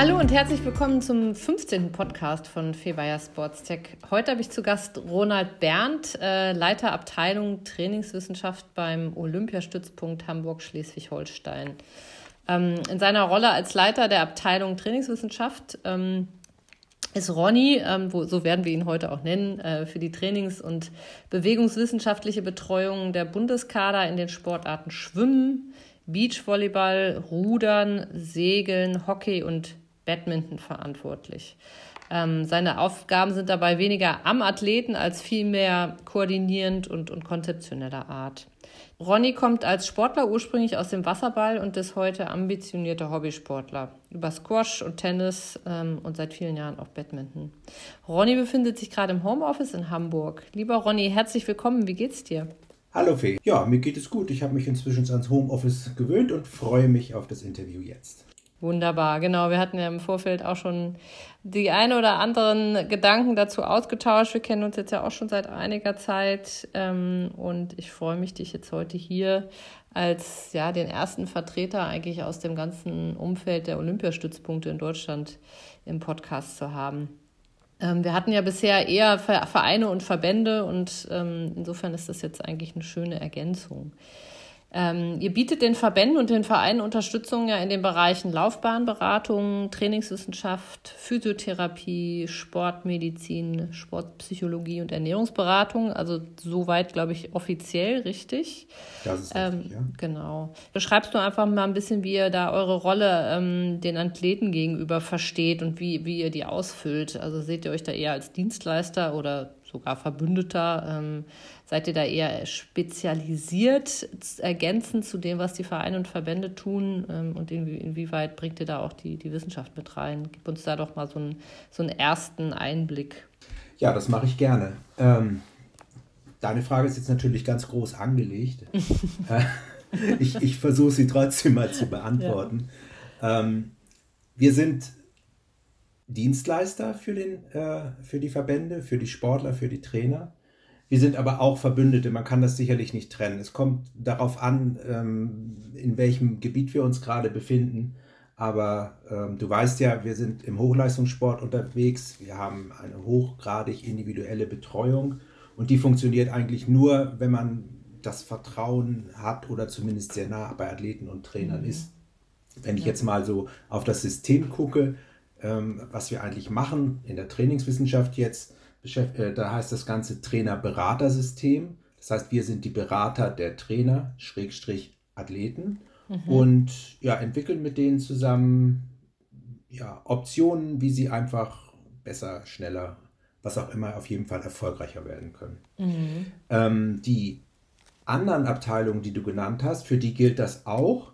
Hallo und herzlich willkommen zum 15. Podcast von Febayer Sports Tech. Heute habe ich zu Gast Ronald Berndt, äh, Leiter Abteilung Trainingswissenschaft beim Olympiastützpunkt Hamburg-Schleswig-Holstein. Ähm, in seiner Rolle als Leiter der Abteilung Trainingswissenschaft ähm, ist Ronny, ähm, so werden wir ihn heute auch nennen, äh, für die Trainings- und bewegungswissenschaftliche Betreuung der Bundeskader in den Sportarten Schwimmen, Beachvolleyball, Rudern, Segeln, Hockey und Badminton verantwortlich. Ähm, seine Aufgaben sind dabei weniger am Athleten als vielmehr koordinierend und, und konzeptioneller Art. Ronny kommt als Sportler ursprünglich aus dem Wasserball und ist heute ambitionierter Hobbysportler. Über Squash und Tennis ähm, und seit vielen Jahren auch Badminton. Ronny befindet sich gerade im Homeoffice in Hamburg. Lieber Ronny, herzlich willkommen. Wie geht's dir? Hallo Fee. Ja, mir geht es gut. Ich habe mich inzwischen ans Homeoffice gewöhnt und freue mich auf das Interview jetzt. Wunderbar, genau. Wir hatten ja im Vorfeld auch schon die ein oder anderen Gedanken dazu ausgetauscht. Wir kennen uns jetzt ja auch schon seit einiger Zeit ähm, und ich freue mich, dich jetzt heute hier als ja den ersten Vertreter eigentlich aus dem ganzen Umfeld der Olympiastützpunkte in Deutschland im Podcast zu haben. Ähm, wir hatten ja bisher eher Vereine und Verbände und ähm, insofern ist das jetzt eigentlich eine schöne Ergänzung. Ähm, ihr bietet den Verbänden und den Vereinen Unterstützung ja in den Bereichen Laufbahnberatung, Trainingswissenschaft, Physiotherapie, Sportmedizin, Sportpsychologie und Ernährungsberatung. Also soweit, glaube ich, offiziell richtig. Das ist richtig, ähm, ja. Genau. Beschreibst du einfach mal ein bisschen, wie ihr da eure Rolle ähm, den Athleten gegenüber versteht und wie, wie ihr die ausfüllt? Also seht ihr euch da eher als Dienstleister oder sogar Verbündeter? Seid ihr da eher spezialisiert, ergänzend zu dem, was die Vereine und Verbände tun? Ähm, und inwie inwieweit bringt ihr da auch die, die Wissenschaft mit rein? Gib uns da doch mal so einen, so einen ersten Einblick. Ja, das mache ich gerne. Ähm, deine Frage ist jetzt natürlich ganz groß angelegt. ich ich versuche sie trotzdem mal zu beantworten. Ja. Ähm, wir sind Dienstleister für, den, äh, für die Verbände, für die Sportler, für die Trainer. Wir sind aber auch Verbündete, man kann das sicherlich nicht trennen. Es kommt darauf an, ähm, in welchem Gebiet wir uns gerade befinden. Aber ähm, du weißt ja, wir sind im Hochleistungssport unterwegs. Wir haben eine hochgradig individuelle Betreuung und die funktioniert eigentlich nur, wenn man das Vertrauen hat oder zumindest sehr nah bei Athleten und Trainern mhm. ist. Wenn ich jetzt mal so auf das System gucke, ähm, was wir eigentlich machen in der Trainingswissenschaft jetzt, da heißt das Ganze Trainer-Berater-System. Das heißt, wir sind die Berater der Trainer, Schrägstrich Athleten mhm. und ja, entwickeln mit denen zusammen ja, Optionen, wie sie einfach besser, schneller, was auch immer, auf jeden Fall erfolgreicher werden können. Mhm. Ähm, die anderen Abteilungen, die du genannt hast, für die gilt das auch.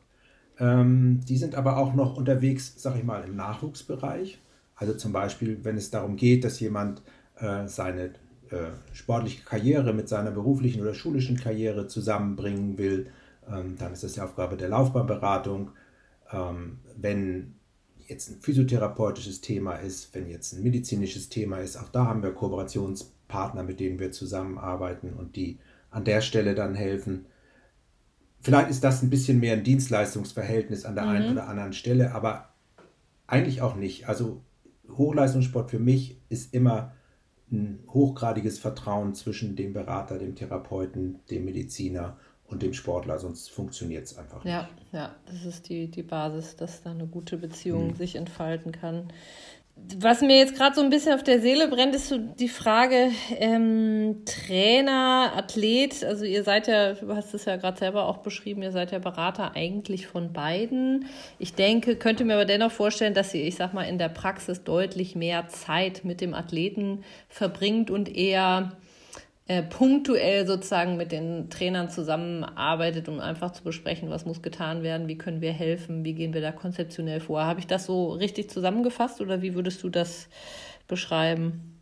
Ähm, die sind aber auch noch unterwegs, sag ich mal, im Nachwuchsbereich. Also zum Beispiel, wenn es darum geht, dass jemand äh, seine äh, sportliche Karriere mit seiner beruflichen oder schulischen Karriere zusammenbringen will, ähm, dann ist das die Aufgabe der Laufbahnberatung. Ähm, wenn jetzt ein physiotherapeutisches Thema ist, wenn jetzt ein medizinisches Thema ist, auch da haben wir Kooperationspartner, mit denen wir zusammenarbeiten und die an der Stelle dann helfen. Vielleicht ist das ein bisschen mehr ein Dienstleistungsverhältnis an der mhm. einen oder anderen Stelle, aber eigentlich auch nicht. Also Hochleistungssport für mich ist immer ein hochgradiges Vertrauen zwischen dem Berater, dem Therapeuten, dem Mediziner und dem Sportler, sonst funktioniert es einfach nicht. Ja, ja, das ist die, die Basis, dass da eine gute Beziehung mhm. sich entfalten kann. Was mir jetzt gerade so ein bisschen auf der Seele brennt, ist so die Frage ähm, Trainer, Athlet. Also ihr seid ja, du hast es ja gerade selber auch beschrieben, ihr seid ja Berater eigentlich von beiden. Ich denke, könnte mir aber dennoch vorstellen, dass ihr, ich sag mal, in der Praxis deutlich mehr Zeit mit dem Athleten verbringt und eher äh, punktuell sozusagen mit den Trainern zusammenarbeitet, um einfach zu besprechen, was muss getan werden, wie können wir helfen, wie gehen wir da konzeptionell vor. Habe ich das so richtig zusammengefasst oder wie würdest du das beschreiben?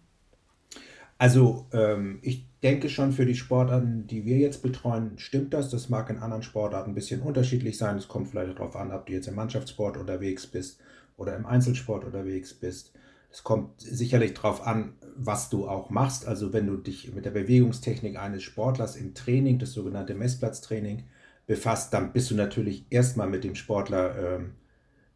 Also ähm, ich denke schon für die Sportarten, die wir jetzt betreuen, stimmt das. Das mag in anderen Sportarten ein bisschen unterschiedlich sein. Es kommt vielleicht darauf an, ob du jetzt im Mannschaftssport unterwegs bist oder im Einzelsport unterwegs bist. Es kommt sicherlich darauf an, was du auch machst. Also wenn du dich mit der Bewegungstechnik eines Sportlers im Training, das sogenannte Messplatztraining, befasst, dann bist du natürlich erstmal mit dem Sportler äh,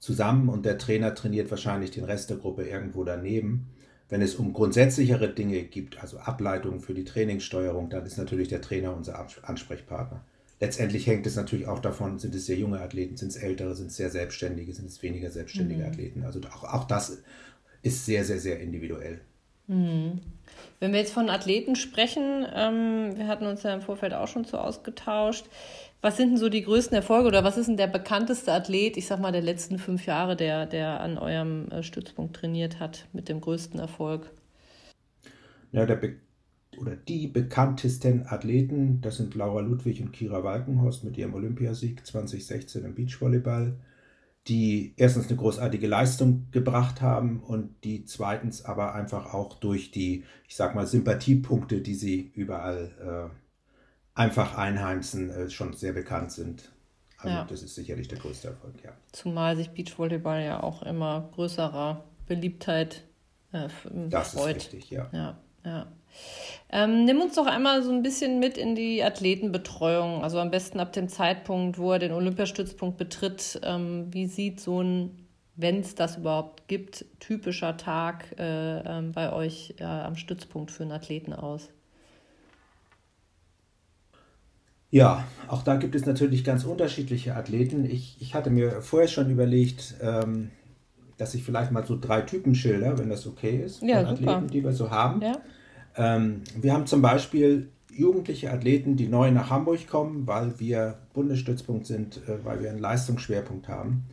zusammen und der Trainer trainiert wahrscheinlich den Rest der Gruppe irgendwo daneben. Wenn es um grundsätzlichere Dinge gibt, also Ableitungen für die Trainingssteuerung, dann ist natürlich der Trainer unser Ansprechpartner. Letztendlich hängt es natürlich auch davon, sind es sehr junge Athleten, sind es ältere, sind es sehr selbstständige, sind es weniger selbstständige mhm. Athleten. Also auch, auch das ist sehr, sehr, sehr individuell. Mhm. Wenn wir jetzt von Athleten sprechen, ähm, wir hatten uns ja im Vorfeld auch schon so ausgetauscht. Was sind denn so die größten Erfolge oder was ist denn der bekannteste Athlet, ich sag mal, der letzten fünf Jahre, der, der an eurem äh, Stützpunkt trainiert hat, mit dem größten Erfolg? Ja, der Be oder die bekanntesten Athleten, das sind Laura Ludwig und Kira Walkenhorst mit ihrem Olympiasieg 2016 im Beachvolleyball, die erstens eine großartige Leistung gebracht haben und die zweitens aber einfach auch durch die, ich sag mal, Sympathiepunkte, die sie überall äh, einfach einheimsen, äh, schon sehr bekannt sind. Also ja. das ist sicherlich der größte Erfolg, ja. Zumal sich Beachvolleyball ja auch immer größerer Beliebtheit äh, das freut. ist richtig, ja. Ja, ja. Ähm, nimm uns doch einmal so ein bisschen mit in die Athletenbetreuung, also am besten ab dem Zeitpunkt, wo er den Olympiastützpunkt betritt. Ähm, wie sieht so ein, wenn es das überhaupt gibt, typischer Tag äh, ähm, bei euch äh, am Stützpunkt für einen Athleten aus? Ja, auch da gibt es natürlich ganz unterschiedliche Athleten. Ich, ich hatte mir vorher schon überlegt, ähm, dass ich vielleicht mal so drei Typen schilder, wenn das okay ist, ja, von super. Athleten, die wir so haben. Ja. Ähm, wir haben zum Beispiel jugendliche Athleten, die neu nach Hamburg kommen, weil wir Bundesstützpunkt sind, äh, weil wir einen Leistungsschwerpunkt haben,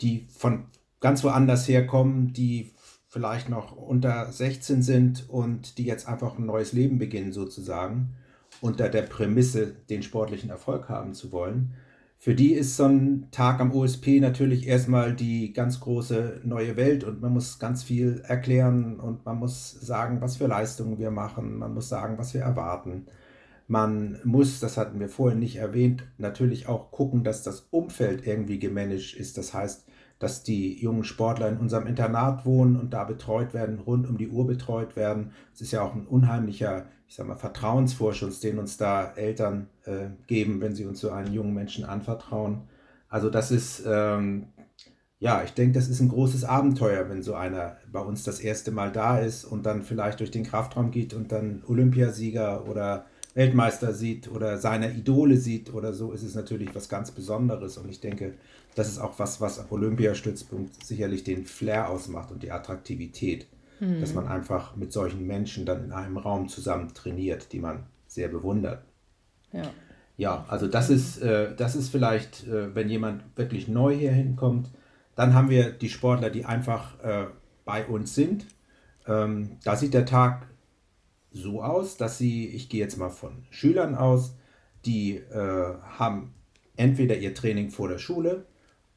die von ganz woanders herkommen, die vielleicht noch unter 16 sind und die jetzt einfach ein neues Leben beginnen sozusagen unter der Prämisse, den sportlichen Erfolg haben zu wollen. Für die ist so ein Tag am OSP natürlich erstmal die ganz große neue Welt und man muss ganz viel erklären und man muss sagen, was für Leistungen wir machen, man muss sagen, was wir erwarten. Man muss, das hatten wir vorhin nicht erwähnt, natürlich auch gucken, dass das Umfeld irgendwie gemanagt ist. Das heißt, dass die jungen Sportler in unserem Internat wohnen und da betreut werden, rund um die Uhr betreut werden. Es ist ja auch ein unheimlicher ich sag mal, Vertrauensvorschuss, den uns da Eltern äh, geben, wenn sie uns so einen jungen Menschen anvertrauen. Also das ist, ähm, ja, ich denke, das ist ein großes Abenteuer, wenn so einer bei uns das erste Mal da ist und dann vielleicht durch den Kraftraum geht und dann Olympiasieger oder Weltmeister sieht oder seine Idole sieht oder so, ist es natürlich was ganz Besonderes. Und ich denke, das ist auch was, was Olympiastützpunkt sicherlich den Flair ausmacht und die Attraktivität dass man einfach mit solchen Menschen dann in einem Raum zusammen trainiert, die man sehr bewundert. Ja. Ja, also das ist, äh, das ist vielleicht, äh, wenn jemand wirklich neu hier hinkommt, dann haben wir die Sportler, die einfach äh, bei uns sind. Ähm, da sieht der Tag so aus, dass sie, ich gehe jetzt mal von Schülern aus, die äh, haben entweder ihr Training vor der Schule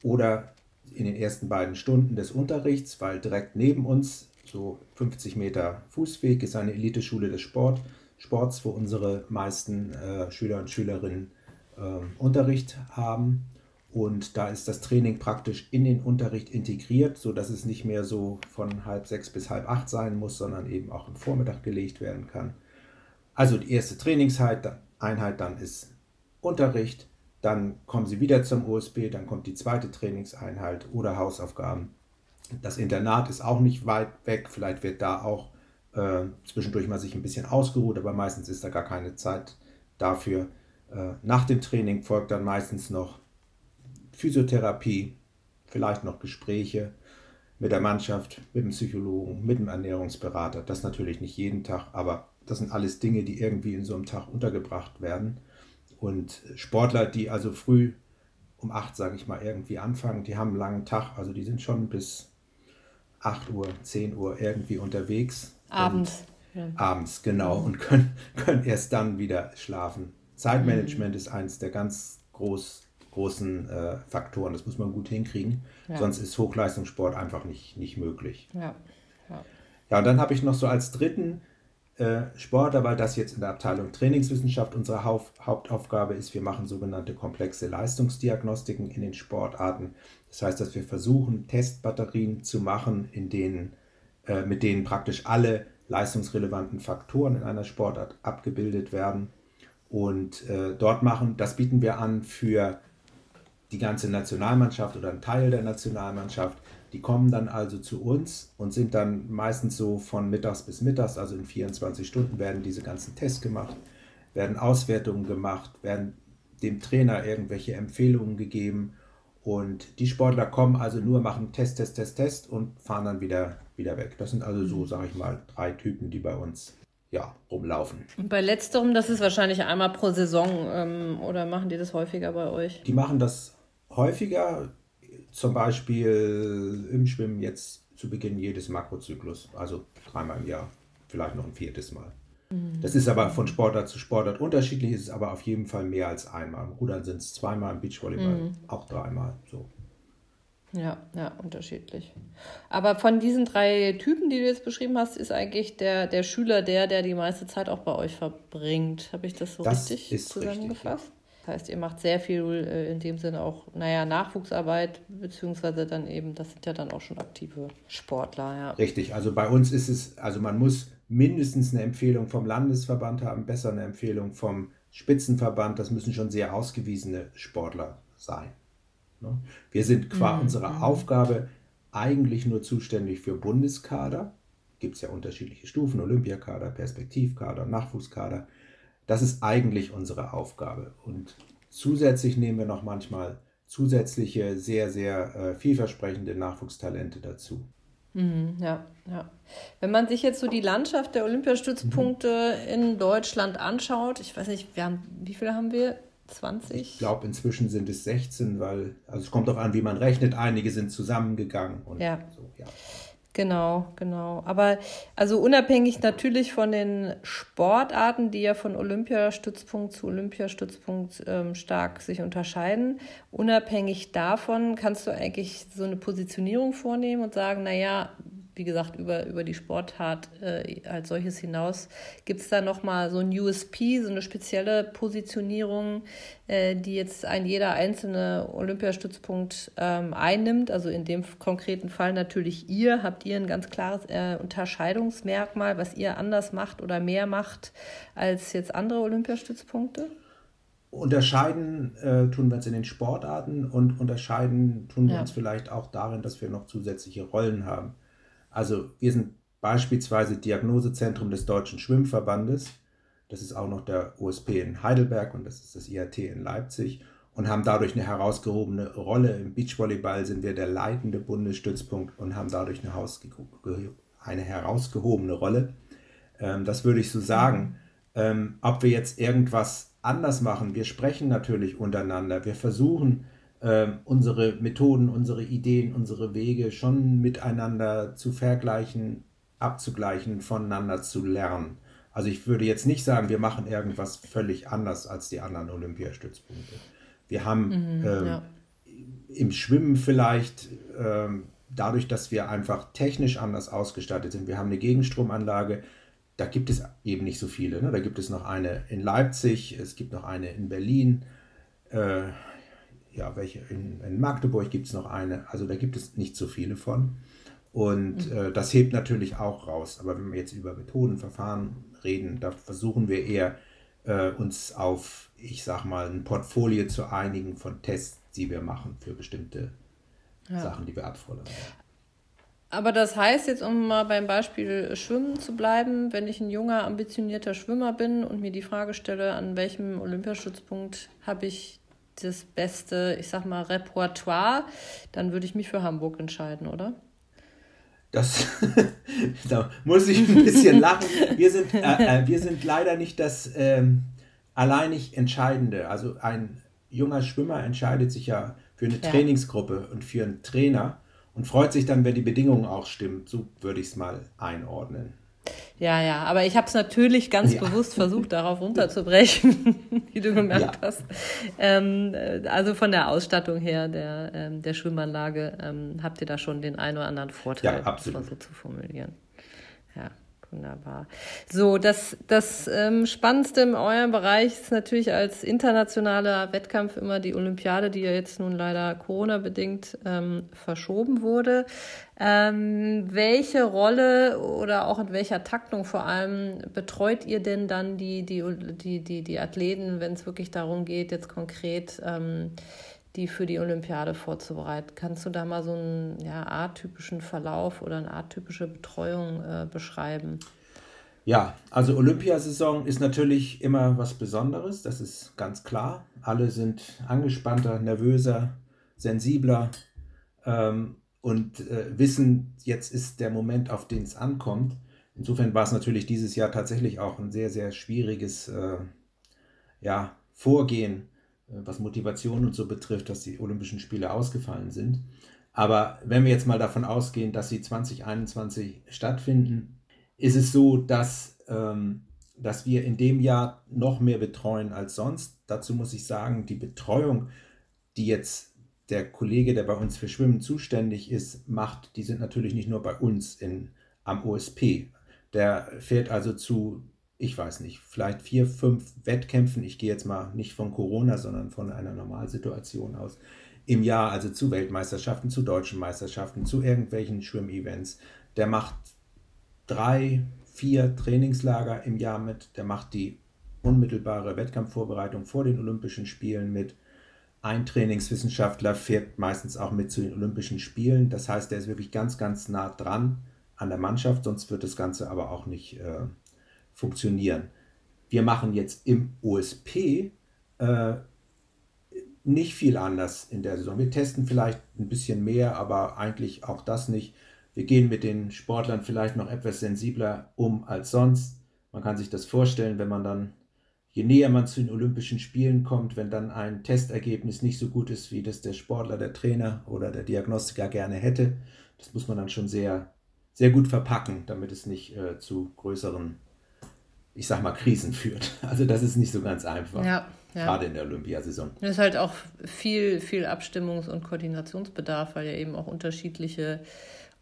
oder in den ersten beiden Stunden des Unterrichts, weil direkt neben uns so 50 Meter Fußweg, ist eine Eliteschule des Sport, Sports, wo unsere meisten äh, Schüler und Schülerinnen äh, Unterricht haben. Und da ist das Training praktisch in den Unterricht integriert, sodass es nicht mehr so von halb sechs bis halb acht sein muss, sondern eben auch im Vormittag gelegt werden kann. Also die erste Trainingseinheit dann ist Unterricht, dann kommen sie wieder zum OSB, dann kommt die zweite Trainingseinheit oder Hausaufgaben das Internat ist auch nicht weit weg. Vielleicht wird da auch äh, zwischendurch mal sich ein bisschen ausgeruht, aber meistens ist da gar keine Zeit dafür. Äh, nach dem Training folgt dann meistens noch Physiotherapie, vielleicht noch Gespräche mit der Mannschaft, mit dem Psychologen, mit dem Ernährungsberater. Das natürlich nicht jeden Tag, aber das sind alles Dinge, die irgendwie in so einem Tag untergebracht werden. Und Sportler, die also früh um acht, sage ich mal, irgendwie anfangen, die haben einen langen Tag, also die sind schon bis 8 Uhr, 10 Uhr irgendwie unterwegs. Abends. Ja. Abends, genau, und können, können erst dann wieder schlafen. Zeitmanagement mhm. ist eines der ganz groß, großen äh, Faktoren. Das muss man gut hinkriegen. Ja. Sonst ist Hochleistungssport einfach nicht, nicht möglich. Ja. Ja, ja und dann habe ich noch so als dritten, äh, Sportler, weil das jetzt in der Abteilung Trainingswissenschaft unsere Haupt Hauptaufgabe ist. Wir machen sogenannte komplexe Leistungsdiagnostiken in den Sportarten. Das heißt, dass wir versuchen, Testbatterien zu machen, in denen, äh, mit denen praktisch alle leistungsrelevanten Faktoren in einer Sportart abgebildet werden. Und äh, dort machen, das bieten wir an für die ganze Nationalmannschaft oder einen Teil der Nationalmannschaft. Die kommen dann also zu uns und sind dann meistens so von mittags bis mittags, also in 24 Stunden werden diese ganzen Tests gemacht, werden Auswertungen gemacht, werden dem Trainer irgendwelche Empfehlungen gegeben und die Sportler kommen also nur, machen Test, Test, Test, Test und fahren dann wieder, wieder weg. Das sind also so, mhm. sage ich mal, drei Typen, die bei uns ja, rumlaufen. Und bei letzterem, das ist wahrscheinlich einmal pro Saison ähm, oder machen die das häufiger bei euch? Die machen das häufiger, zum Beispiel im Schwimmen jetzt zu Beginn jedes Makrozyklus, also dreimal im Jahr, vielleicht noch ein viertes Mal. Mhm. Das ist aber von Sportart zu Sportart unterschiedlich, ist aber auf jeden Fall mehr als einmal. Im Rudern sind es zweimal, im Beachvolleyball mhm. auch dreimal. So. Ja, ja, unterschiedlich. Aber von diesen drei Typen, die du jetzt beschrieben hast, ist eigentlich der, der Schüler der, der die meiste Zeit auch bei euch verbringt. Habe ich das so das richtig zusammengefasst? Das heißt, ihr macht sehr viel äh, in dem Sinne auch, naja, Nachwuchsarbeit, beziehungsweise dann eben, das sind ja dann auch schon aktive Sportler, ja. Richtig, also bei uns ist es, also man muss mindestens eine Empfehlung vom Landesverband haben, besser eine Empfehlung vom Spitzenverband, das müssen schon sehr ausgewiesene Sportler sein. Ne? Wir sind qua mhm. unserer mhm. Aufgabe eigentlich nur zuständig für Bundeskader. Gibt es ja unterschiedliche Stufen, Olympiakader, Perspektivkader, Nachwuchskader. Das ist eigentlich unsere Aufgabe. Und zusätzlich nehmen wir noch manchmal zusätzliche, sehr, sehr äh, vielversprechende Nachwuchstalente dazu. Mhm, ja, ja. Wenn man sich jetzt so die Landschaft der Olympiastützpunkte mhm. in Deutschland anschaut, ich weiß nicht, wir haben, wie viele haben wir? 20? Ich glaube, inzwischen sind es 16, weil, also es kommt auch an, wie man rechnet. Einige sind zusammengegangen und ja. so, ja. Genau, genau. Aber also unabhängig natürlich von den Sportarten, die ja von Olympiastützpunkt zu Olympiastützpunkt ähm, stark sich unterscheiden, unabhängig davon kannst du eigentlich so eine Positionierung vornehmen und sagen, naja, wie gesagt, über, über die Sportart äh, als solches hinaus, gibt es da nochmal so ein USP, so eine spezielle Positionierung, äh, die jetzt ein jeder einzelne Olympiastützpunkt ähm, einnimmt. Also in dem konkreten Fall natürlich ihr, habt ihr ein ganz klares äh, Unterscheidungsmerkmal, was ihr anders macht oder mehr macht als jetzt andere Olympiastützpunkte? Unterscheiden äh, tun wir uns in den Sportarten und unterscheiden tun wir ja. uns vielleicht auch darin, dass wir noch zusätzliche Rollen haben. Also wir sind beispielsweise Diagnosezentrum des Deutschen Schwimmverbandes. Das ist auch noch der OSP in Heidelberg und das ist das IAT in Leipzig und haben dadurch eine herausgehobene Rolle. Im Beachvolleyball sind wir der leitende Bundesstützpunkt und haben dadurch eine, eine herausgehobene Rolle. Ähm, das würde ich so sagen. Ähm, ob wir jetzt irgendwas anders machen, wir sprechen natürlich untereinander. Wir versuchen äh, unsere Methoden, unsere Ideen, unsere Wege schon miteinander zu vergleichen, abzugleichen, voneinander zu lernen. Also ich würde jetzt nicht sagen, wir machen irgendwas völlig anders als die anderen Olympiastützpunkte. Wir haben mhm, ähm, ja. im Schwimmen vielleicht, ähm, dadurch, dass wir einfach technisch anders ausgestattet sind, wir haben eine Gegenstromanlage, da gibt es eben nicht so viele. Ne? Da gibt es noch eine in Leipzig, es gibt noch eine in Berlin. Äh, ja, welche in, in Magdeburg gibt es noch eine, also da gibt es nicht so viele von. Und mhm. äh, das hebt natürlich auch raus. Aber wenn wir jetzt über Methoden, Verfahren reden, da versuchen wir eher äh, uns auf, ich sag mal, ein Portfolio zu einigen von Tests, die wir machen für bestimmte ja. Sachen, die wir abfordern. Aber das heißt jetzt, um mal beim Beispiel Schwimmen zu bleiben, wenn ich ein junger, ambitionierter Schwimmer bin und mir die Frage stelle, an welchem Olympiastützpunkt habe ich das beste, ich sag mal, Repertoire, dann würde ich mich für Hamburg entscheiden, oder? Das, da muss ich ein bisschen lachen. Wir sind, äh, äh, wir sind leider nicht das ähm, alleinig Entscheidende. Also ein junger Schwimmer entscheidet sich ja für eine ja. Trainingsgruppe und für einen Trainer und freut sich dann, wenn die Bedingungen auch stimmen. So würde ich es mal einordnen. Ja, ja, aber ich habe es natürlich ganz ja. bewusst versucht, darauf runterzubrechen, wie du gemerkt ja. hast. Ähm, äh, also von der Ausstattung her der, ähm, der Schwimmanlage ähm, habt ihr da schon den einen oder anderen Vorteil, ja, absolut. so zu formulieren. Ja, Wunderbar. So, das, das ähm, Spannendste in eurem Bereich ist natürlich als internationaler Wettkampf immer die Olympiade, die ja jetzt nun leider Corona-bedingt ähm, verschoben wurde. Ähm, welche Rolle oder auch in welcher Taktung vor allem betreut ihr denn dann die, die, die, die, die Athleten, wenn es wirklich darum geht, jetzt konkret ähm, die für die Olympiade vorzubereiten. Kannst du da mal so einen ja, atypischen Verlauf oder eine atypische Betreuung äh, beschreiben? Ja, also Olympiasaison ist natürlich immer was Besonderes, das ist ganz klar. Alle sind angespannter, nervöser, sensibler ähm, und äh, wissen, jetzt ist der Moment, auf den es ankommt. Insofern war es natürlich dieses Jahr tatsächlich auch ein sehr, sehr schwieriges äh, ja, Vorgehen was Motivation und so betrifft, dass die Olympischen Spiele ausgefallen sind. Aber wenn wir jetzt mal davon ausgehen, dass sie 2021 stattfinden, ist es so, dass, ähm, dass wir in dem Jahr noch mehr betreuen als sonst. Dazu muss ich sagen, die Betreuung, die jetzt der Kollege, der bei uns für Schwimmen zuständig ist, macht, die sind natürlich nicht nur bei uns in, am OSP. Der fährt also zu ich weiß nicht, vielleicht vier, fünf Wettkämpfen, ich gehe jetzt mal nicht von Corona, sondern von einer Normalsituation aus, im Jahr, also zu Weltmeisterschaften, zu deutschen Meisterschaften, zu irgendwelchen Schwimmevents. Der macht drei, vier Trainingslager im Jahr mit, der macht die unmittelbare Wettkampfvorbereitung vor den Olympischen Spielen mit. Ein Trainingswissenschaftler fährt meistens auch mit zu den Olympischen Spielen. Das heißt, der ist wirklich ganz, ganz nah dran an der Mannschaft, sonst wird das Ganze aber auch nicht äh, funktionieren. Wir machen jetzt im OSP äh, nicht viel anders in der Saison. Wir testen vielleicht ein bisschen mehr, aber eigentlich auch das nicht. Wir gehen mit den Sportlern vielleicht noch etwas sensibler um als sonst. Man kann sich das vorstellen, wenn man dann, je näher man zu den Olympischen Spielen kommt, wenn dann ein Testergebnis nicht so gut ist, wie das der Sportler, der Trainer oder der Diagnostiker gerne hätte, das muss man dann schon sehr, sehr gut verpacken, damit es nicht äh, zu größeren ich sag mal, Krisen führt. Also das ist nicht so ganz einfach. Ja, ja. Gerade in der Olympiasaison. Es ist halt auch viel, viel Abstimmungs- und Koordinationsbedarf, weil ja eben auch unterschiedliche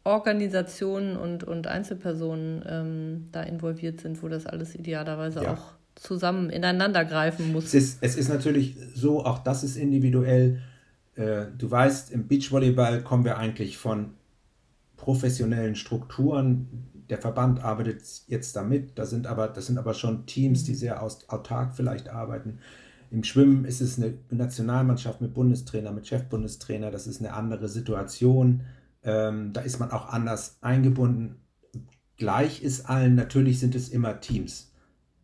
Organisationen und, und Einzelpersonen ähm, da involviert sind, wo das alles idealerweise ja. auch zusammen ineinander greifen muss. Es ist, es ist natürlich so, auch das ist individuell. Äh, du weißt, im Beachvolleyball kommen wir eigentlich von professionellen Strukturen, der Verband arbeitet jetzt damit. Da sind aber, das sind aber schon Teams, die sehr autark vielleicht arbeiten. Im Schwimmen ist es eine Nationalmannschaft mit Bundestrainer, mit Chefbundestrainer. Das ist eine andere Situation. Ähm, da ist man auch anders eingebunden. Gleich ist allen, natürlich sind es immer Teams.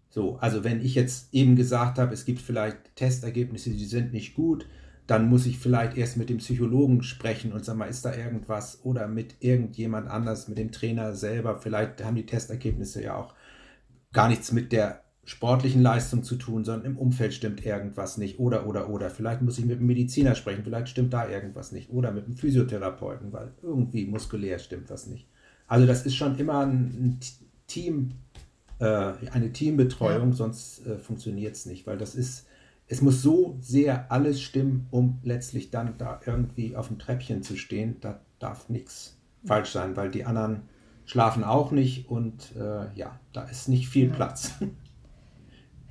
So, also wenn ich jetzt eben gesagt habe, es gibt vielleicht Testergebnisse, die sind nicht gut, dann muss ich vielleicht erst mit dem Psychologen sprechen und sagen mal, ist da irgendwas oder mit irgendjemand anders, mit dem Trainer selber. Vielleicht haben die Testergebnisse ja auch gar nichts mit der sportlichen Leistung zu tun, sondern im Umfeld stimmt irgendwas nicht oder oder oder. Vielleicht muss ich mit einem Mediziner sprechen, vielleicht stimmt da irgendwas nicht oder mit einem Physiotherapeuten, weil irgendwie muskulär stimmt was nicht. Also das ist schon immer ein Team, äh, eine Teambetreuung, ja. sonst äh, funktioniert es nicht, weil das ist es muss so sehr alles stimmen, um letztlich dann da irgendwie auf dem Treppchen zu stehen. Da darf nichts falsch sein, weil die anderen schlafen auch nicht und äh, ja, da ist nicht viel ja. Platz.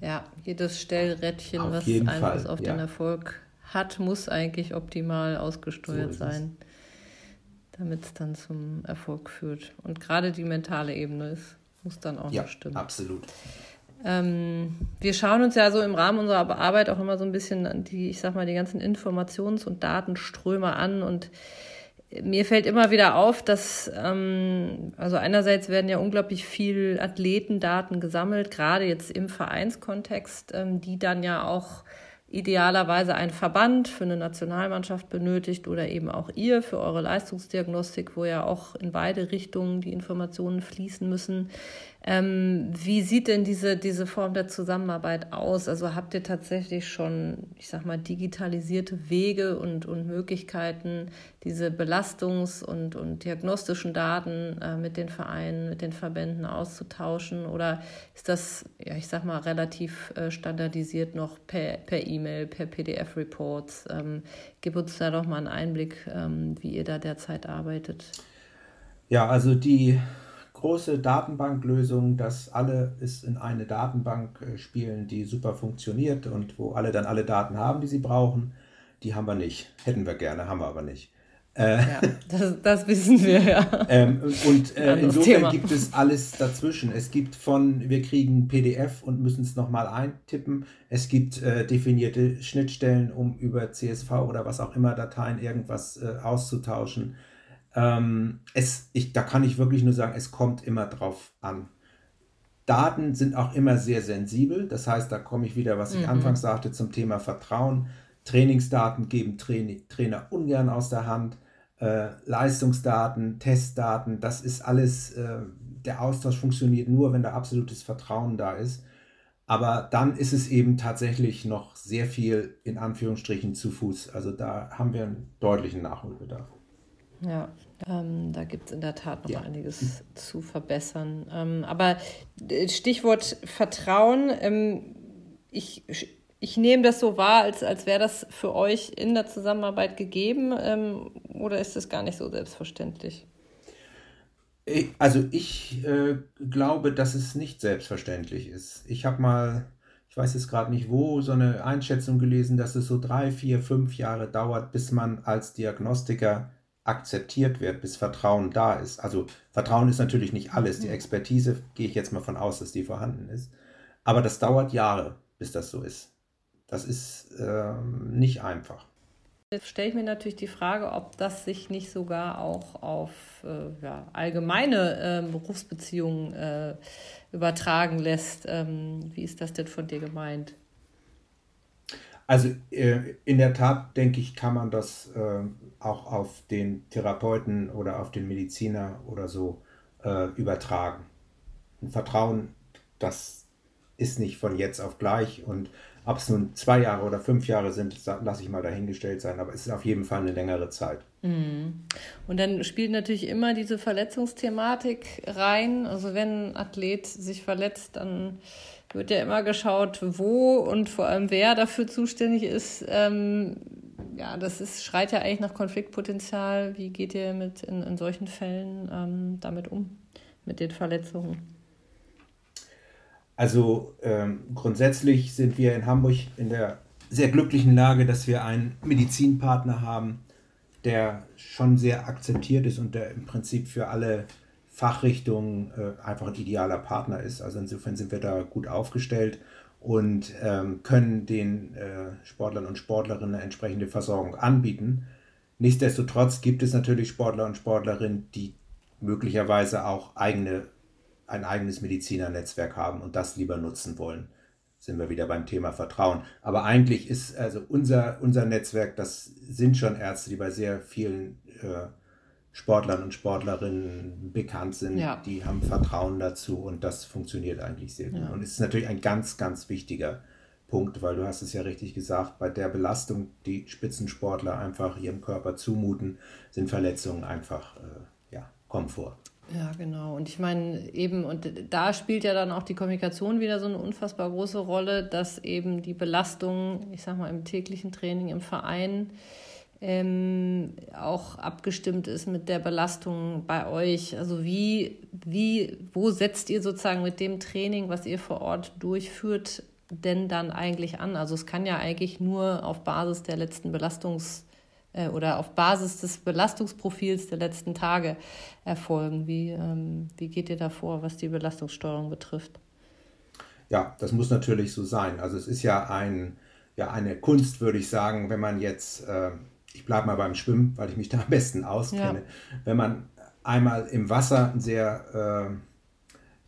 Ja, jedes Stellrädchen, auf was Einfluss auf ja. den Erfolg hat, muss eigentlich optimal ausgesteuert so sein, damit es dann zum Erfolg führt. Und gerade die mentale Ebene ist, muss dann auch ja, noch stimmen. Absolut. Ähm, wir schauen uns ja so im Rahmen unserer Arbeit auch immer so ein bisschen die, ich sag mal, die ganzen Informations- und Datenströme an und mir fällt immer wieder auf, dass ähm, also einerseits werden ja unglaublich viel Athletendaten gesammelt, gerade jetzt im Vereinskontext, ähm, die dann ja auch idealerweise ein Verband für eine Nationalmannschaft benötigt oder eben auch ihr für eure Leistungsdiagnostik, wo ja auch in beide Richtungen die Informationen fließen müssen. Ähm, wie sieht denn diese, diese Form der Zusammenarbeit aus? Also habt ihr tatsächlich schon, ich sag mal, digitalisierte Wege und, und Möglichkeiten, diese Belastungs- und, und diagnostischen Daten äh, mit den Vereinen, mit den Verbänden auszutauschen? Oder ist das, ja, ich sag mal, relativ äh, standardisiert noch per E-Mail, per, per PDF-Reports? Ähm, gib uns da doch mal einen Einblick, ähm, wie ihr da derzeit arbeitet. Ja, also die große Datenbanklösung, dass alle es in eine Datenbank äh, spielen, die super funktioniert und wo alle dann alle Daten haben, die sie brauchen. Die haben wir nicht. Hätten wir gerne, haben wir aber nicht. Äh, ja, das, das, wissen wir ja. Ähm, und äh, insofern Thema. gibt es alles dazwischen. Es gibt von, wir kriegen PDF und müssen es nochmal eintippen. Es gibt äh, definierte Schnittstellen, um über CSV oder was auch immer Dateien irgendwas äh, auszutauschen. Ähm, es, ich, da kann ich wirklich nur sagen, es kommt immer drauf an. Daten sind auch immer sehr sensibel. Das heißt, da komme ich wieder, was ich mhm. anfangs sagte, zum Thema Vertrauen. Trainingsdaten geben Trainer ungern aus der Hand äh, Leistungsdaten, Testdaten, das ist alles, äh, der Austausch funktioniert nur, wenn da absolutes Vertrauen da ist. Aber dann ist es eben tatsächlich noch sehr viel in Anführungsstrichen zu Fuß. Also da haben wir einen deutlichen Nachholbedarf. Ja, ähm, da gibt es in der Tat noch ja. einiges zu verbessern. Ähm, aber äh, Stichwort Vertrauen. Ähm, ich ich nehme das so wahr, als, als wäre das für euch in der Zusammenarbeit gegeben ähm, oder ist das gar nicht so selbstverständlich? Also ich äh, glaube, dass es nicht selbstverständlich ist. Ich habe mal, ich weiß jetzt gerade nicht wo, so eine Einschätzung gelesen, dass es so drei, vier, fünf Jahre dauert, bis man als Diagnostiker akzeptiert wird, bis Vertrauen da ist. Also Vertrauen ist natürlich nicht alles. Die Expertise gehe ich jetzt mal von aus, dass die vorhanden ist. Aber das dauert Jahre, bis das so ist. Das ist äh, nicht einfach. Jetzt stelle ich mir natürlich die Frage, ob das sich nicht sogar auch auf äh, ja, allgemeine äh, Berufsbeziehungen übertragen lässt. Ähm, wie ist das denn von dir gemeint? Also äh, in der Tat, denke ich, kann man das äh, auch auf den Therapeuten oder auf den Mediziner oder so äh, übertragen. Ein Vertrauen, das ist nicht von jetzt auf gleich und ob es nun zwei Jahre oder fünf Jahre sind, lasse ich mal dahingestellt sein, aber es ist auf jeden Fall eine längere Zeit. Mhm. Und dann spielt natürlich immer diese Verletzungsthematik rein. Also wenn ein Athlet sich verletzt, dann wird ja immer geschaut, wo und vor allem wer dafür zuständig ist. Ähm, ja, das ist, schreit ja eigentlich nach Konfliktpotenzial. Wie geht ihr mit in, in solchen Fällen ähm, damit um, mit den Verletzungen? Also ähm, grundsätzlich sind wir in Hamburg in der sehr glücklichen Lage, dass wir einen Medizinpartner haben, der schon sehr akzeptiert ist und der im Prinzip für alle Fachrichtungen äh, einfach ein idealer Partner ist. Also insofern sind wir da gut aufgestellt und ähm, können den äh, Sportlern und Sportlerinnen eine entsprechende Versorgung anbieten. Nichtsdestotrotz gibt es natürlich Sportler und Sportlerinnen, die möglicherweise auch eigene ein eigenes Medizinernetzwerk haben und das lieber nutzen wollen. Sind wir wieder beim Thema Vertrauen. Aber eigentlich ist also unser, unser Netzwerk, das sind schon Ärzte, die bei sehr vielen äh, Sportlern und Sportlerinnen bekannt sind. Ja. Die haben Vertrauen dazu und das funktioniert eigentlich sehr gut. Ja. Und es ist natürlich ein ganz, ganz wichtiger Punkt, weil du hast es ja richtig gesagt, bei der Belastung, die Spitzensportler einfach ihrem Körper zumuten, sind Verletzungen einfach, äh, ja, vor. Ja, genau. Und ich meine, eben, und da spielt ja dann auch die Kommunikation wieder so eine unfassbar große Rolle, dass eben die Belastung, ich sag mal, im täglichen Training im Verein ähm, auch abgestimmt ist mit der Belastung bei euch. Also wie, wie, wo setzt ihr sozusagen mit dem Training, was ihr vor Ort durchführt, denn dann eigentlich an? Also es kann ja eigentlich nur auf Basis der letzten Belastungs- äh, oder auf Basis des Belastungsprofils der letzten Tage erfolgen. Wie, ähm, wie geht ihr da vor, was die Belastungssteuerung betrifft? Ja, das muss natürlich so sein. Also es ist ja, ein, ja eine Kunst, würde ich sagen, wenn man jetzt, äh, ich bleibe mal beim Schwimmen, weil ich mich da am besten auskenne, ja. wenn man einmal im Wasser sehr... Äh,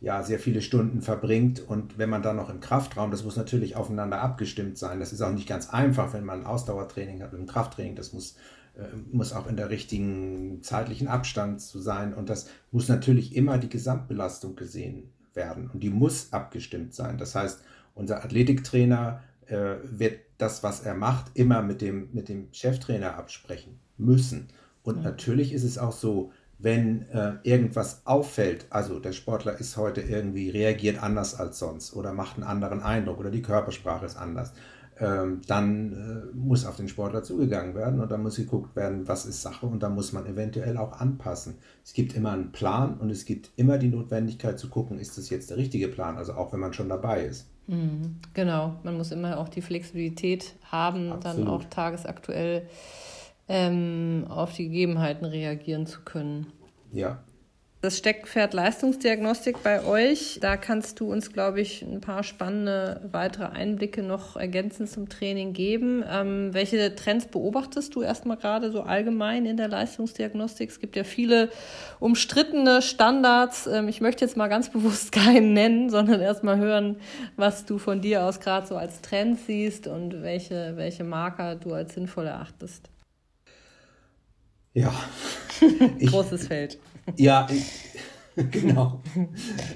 ja, sehr viele Stunden verbringt. Und wenn man dann noch im Kraftraum, das muss natürlich aufeinander abgestimmt sein. Das ist auch nicht ganz einfach, wenn man Ausdauertraining hat mit dem Krafttraining. Das muss, äh, muss auch in der richtigen zeitlichen Abstand zu sein. Und das muss natürlich immer die Gesamtbelastung gesehen werden. Und die muss abgestimmt sein. Das heißt, unser Athletiktrainer äh, wird das, was er macht, immer mit dem, mit dem Cheftrainer absprechen müssen. Und ja. natürlich ist es auch so, wenn äh, irgendwas auffällt, also der Sportler ist heute irgendwie, reagiert anders als sonst oder macht einen anderen Eindruck oder die Körpersprache ist anders, ähm, dann äh, muss auf den Sportler zugegangen werden und dann muss geguckt werden, was ist Sache und dann muss man eventuell auch anpassen. Es gibt immer einen Plan und es gibt immer die Notwendigkeit zu gucken, ist das jetzt der richtige Plan, also auch wenn man schon dabei ist. Mhm, genau, man muss immer auch die Flexibilität haben, Absolut. dann auch tagesaktuell ähm, auf die Gegebenheiten reagieren zu können. Ja, das Steckpferd Leistungsdiagnostik bei euch, da kannst du uns, glaube ich, ein paar spannende weitere Einblicke noch ergänzend zum Training geben. Ähm, welche Trends beobachtest du erstmal gerade so allgemein in der Leistungsdiagnostik? Es gibt ja viele umstrittene Standards. Ähm, ich möchte jetzt mal ganz bewusst keinen nennen, sondern erstmal hören, was du von dir aus gerade so als Trend siehst und welche, welche Marker du als sinnvoll erachtest. Ja. Großes Feld. Ja, ich, genau.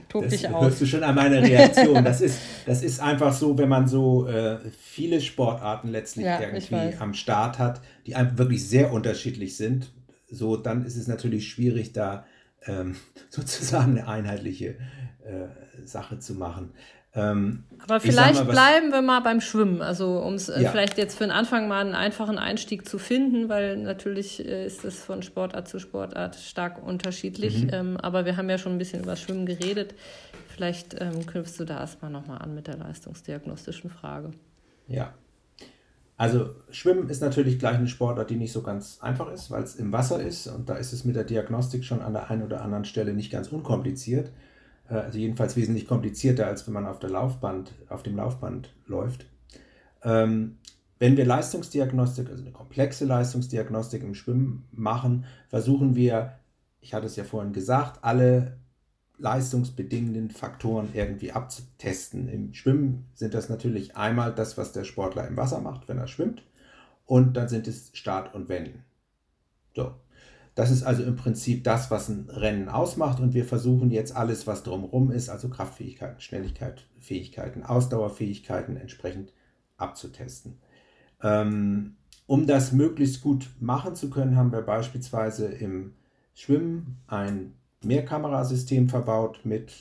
Tob dich aus. Hörst du schon an meiner Reaktion. Das ist, das ist einfach so, wenn man so äh, viele Sportarten letztlich ja, irgendwie am Start hat, die einfach wirklich sehr unterschiedlich sind, so dann ist es natürlich schwierig, da ähm, sozusagen eine einheitliche äh, Sache zu machen. Ähm, Aber vielleicht mal, bleiben wir mal beim Schwimmen, also um es äh, ja. vielleicht jetzt für den Anfang mal einen einfachen Einstieg zu finden, weil natürlich äh, ist es von Sportart zu Sportart stark unterschiedlich. Mhm. Ähm, aber wir haben ja schon ein bisschen über Schwimmen geredet. Vielleicht ähm, knüpfst du da erstmal nochmal an mit der leistungsdiagnostischen Frage. Ja. Also Schwimmen ist natürlich gleich eine Sportart, die nicht so ganz einfach ist, weil es im Wasser ist und da ist es mit der Diagnostik schon an der einen oder anderen Stelle nicht ganz unkompliziert. Äh, also jedenfalls wesentlich komplizierter, als wenn man auf, der Laufband, auf dem Laufband läuft. Ähm, wenn wir Leistungsdiagnostik, also eine komplexe Leistungsdiagnostik im Schwimmen machen, versuchen wir, ich hatte es ja vorhin gesagt, alle leistungsbedingenden Faktoren irgendwie abzutesten. Im Schwimmen sind das natürlich einmal das, was der Sportler im Wasser macht, wenn er schwimmt, und dann sind es Start und Wenden. So, das ist also im Prinzip das, was ein Rennen ausmacht. Und wir versuchen jetzt alles, was drumherum ist, also Kraftfähigkeiten, Schnelligkeit, Fähigkeiten, Ausdauerfähigkeiten entsprechend abzutesten. Ähm, um das möglichst gut machen zu können, haben wir beispielsweise im Schwimmen ein Mehrkamerasystem verbaut mit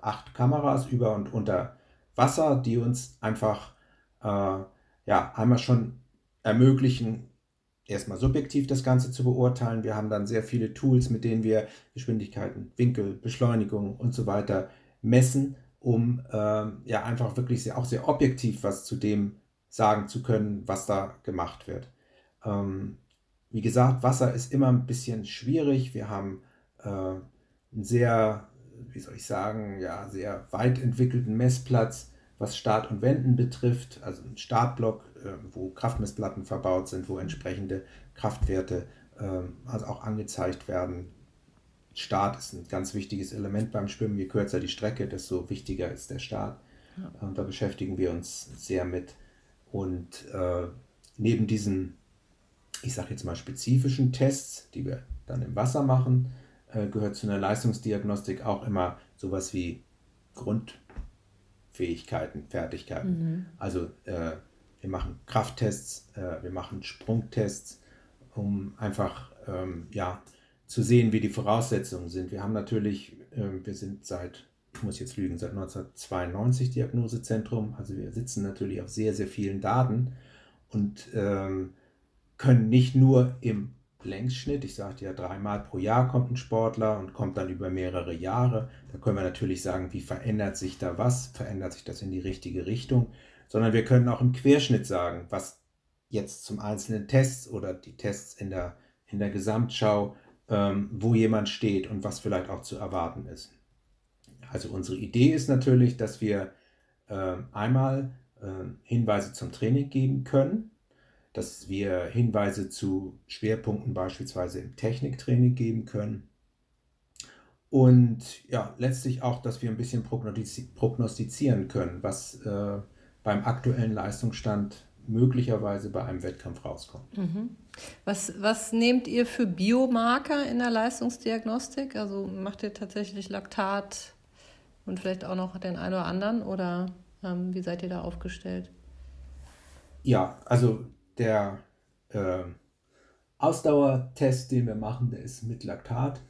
acht Kameras über und unter Wasser, die uns einfach äh, ja, einmal schon ermöglichen, erstmal subjektiv das Ganze zu beurteilen. Wir haben dann sehr viele Tools, mit denen wir Geschwindigkeiten, Winkel, Beschleunigung und so weiter messen, um ähm, ja einfach wirklich sehr, auch sehr objektiv was zu dem sagen zu können, was da gemacht wird. Ähm, wie gesagt, Wasser ist immer ein bisschen schwierig. Wir haben äh, einen sehr, wie soll ich sagen, ja, sehr weit entwickelten Messplatz, was Start und Wenden betrifft. Also ein Startblock äh, wo Kraftmessplatten verbaut sind, wo entsprechende Kraftwerte ähm, also auch angezeigt werden. Start ist ein ganz wichtiges Element beim Schwimmen. Je kürzer die Strecke, desto wichtiger ist der Start. Ja. Und da beschäftigen wir uns sehr mit. Und äh, neben diesen, ich sage jetzt mal, spezifischen Tests, die wir dann im Wasser machen, äh, gehört zu einer Leistungsdiagnostik auch immer sowas wie Grundfähigkeiten, Fertigkeiten. Mhm. Also äh, wir machen Krafttests, äh, wir machen Sprungtests, um einfach ähm, ja, zu sehen, wie die Voraussetzungen sind. Wir haben natürlich, äh, wir sind seit, ich muss jetzt lügen, seit 1992 Diagnosezentrum, also wir sitzen natürlich auf sehr, sehr vielen Daten und ähm, können nicht nur im Längsschnitt, ich sagte ja, dreimal pro Jahr kommt ein Sportler und kommt dann über mehrere Jahre. Da können wir natürlich sagen, wie verändert sich da was? Verändert sich das in die richtige Richtung? sondern wir können auch im Querschnitt sagen, was jetzt zum einzelnen Test oder die Tests in der, in der Gesamtschau, ähm, wo jemand steht und was vielleicht auch zu erwarten ist. Also unsere Idee ist natürlich, dass wir äh, einmal äh, Hinweise zum Training geben können, dass wir Hinweise zu Schwerpunkten beispielsweise im Techniktraining geben können und ja, letztlich auch, dass wir ein bisschen prognostizieren können, was äh, beim aktuellen Leistungsstand möglicherweise bei einem Wettkampf rauskommt. Mhm. Was, was nehmt ihr für Biomarker in der Leistungsdiagnostik? Also macht ihr tatsächlich Laktat und vielleicht auch noch den einen oder anderen oder ähm, wie seid ihr da aufgestellt? Ja, also der äh, Ausdauertest, den wir machen, der ist mit Laktat.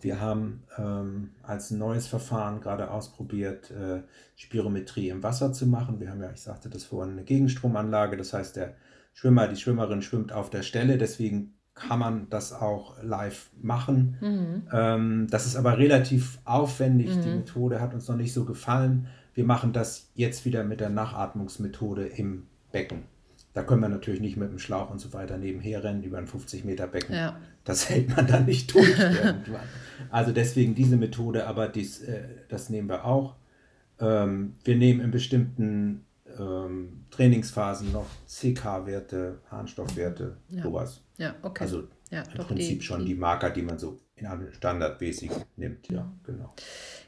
Wir haben ähm, als neues Verfahren gerade ausprobiert, äh, Spirometrie im Wasser zu machen. Wir haben ja, ich sagte das vorhin, eine Gegenstromanlage. Das heißt, der Schwimmer, die Schwimmerin schwimmt auf der Stelle. Deswegen kann man das auch live machen. Mhm. Ähm, das ist aber relativ aufwendig. Mhm. Die Methode hat uns noch nicht so gefallen. Wir machen das jetzt wieder mit der Nachatmungsmethode im Becken. Da können wir natürlich nicht mit dem Schlauch und so weiter nebenher rennen über ein 50 Meter Becken. Ja. Das hält man dann nicht durch irgendwann. Also deswegen diese Methode, aber dies, äh, das nehmen wir auch. Ähm, wir nehmen in bestimmten ähm, Trainingsphasen noch CK-Werte, Harnstoffwerte, ja. sowas. Ja, okay. Also ja, im Prinzip die, schon die, Marker, die man so in einem standardmäßig nimmt. Ja, genau.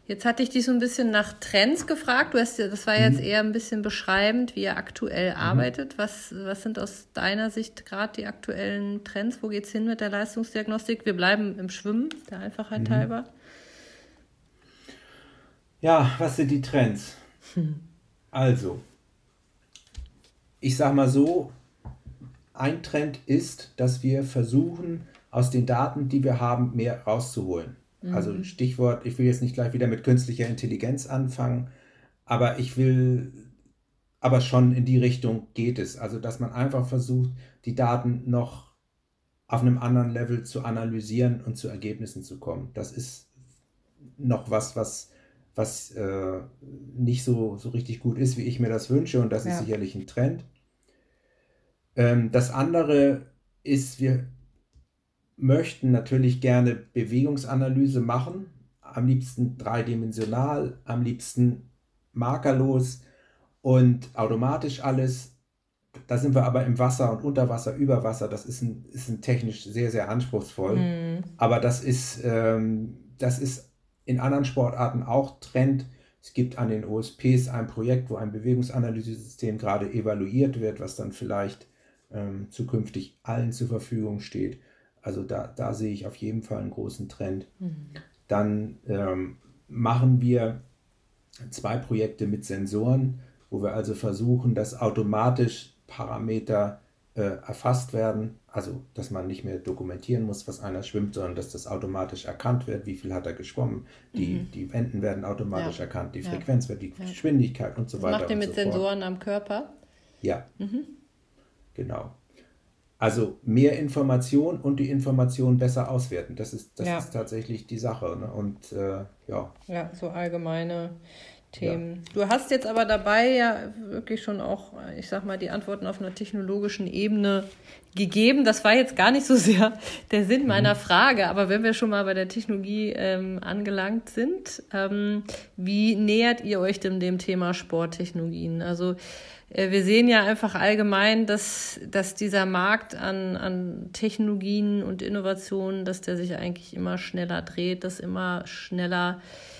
Jetzt hatte ich dich so ein bisschen nach Trends gefragt. Du hast, das war jetzt mhm. eher ein bisschen beschreibend, wie ihr aktuell mhm. arbeitet. Was, was sind aus deiner Sicht gerade die aktuellen Trends? Wo geht es hin mit der Leistungsdiagnostik? Wir bleiben im Schwimmen, der Einfachheit mhm. halber. Ja, was sind die Trends? Also, ich sage mal so, ein Trend ist, dass wir versuchen, aus den Daten, die wir haben, mehr rauszuholen. Also mhm. Also Stichwort, ich will jetzt nicht gleich wieder mit künstlicher Intelligenz anfangen, aber ich will, aber schon in die Richtung geht es. Also dass man einfach versucht, die Daten noch auf einem anderen Level zu analysieren und zu Ergebnissen zu kommen. Das ist noch was, was, was äh, nicht so, so richtig gut ist, wie ich mir das wünsche. Und das ja. ist sicherlich ein Trend. Ähm, das andere ist, wir möchten natürlich gerne Bewegungsanalyse machen, am liebsten dreidimensional, am liebsten markerlos und automatisch alles. Da sind wir aber im Wasser und unter Wasser, über Wasser. Das ist, ein, ist ein technisch sehr, sehr anspruchsvoll. Mhm. Aber das ist, ähm, das ist in anderen Sportarten auch Trend. Es gibt an den OSPs ein Projekt, wo ein Bewegungsanalysesystem gerade evaluiert wird, was dann vielleicht ähm, zukünftig allen zur Verfügung steht. Also da, da sehe ich auf jeden Fall einen großen Trend. Mhm. Dann ähm, machen wir zwei Projekte mit Sensoren, wo wir also versuchen, dass automatisch Parameter äh, erfasst werden. Also, dass man nicht mehr dokumentieren muss, was einer schwimmt, sondern dass das automatisch erkannt wird, wie viel hat er geschwommen. Die, mhm. die Wenden werden automatisch ja. erkannt, die Frequenz ja. wird, die ja. Geschwindigkeit und so das weiter. Macht ihr mit so Sensoren fort. am Körper? Ja. Mhm. Genau. Also mehr Information und die Information besser auswerten. Das ist, das ja. ist tatsächlich die Sache. Ne? Und äh, ja. Ja, so allgemeine Themen. Ja. Du hast jetzt aber dabei ja wirklich schon auch, ich sag mal, die Antworten auf einer technologischen Ebene gegeben. Das war jetzt gar nicht so sehr der Sinn meiner mhm. Frage, aber wenn wir schon mal bei der Technologie ähm, angelangt sind, ähm, wie nähert ihr euch denn dem Thema Sporttechnologien? Also äh, wir sehen ja einfach allgemein, dass, dass dieser Markt an, an Technologien und Innovationen, dass der sich eigentlich immer schneller dreht, dass immer schneller äh,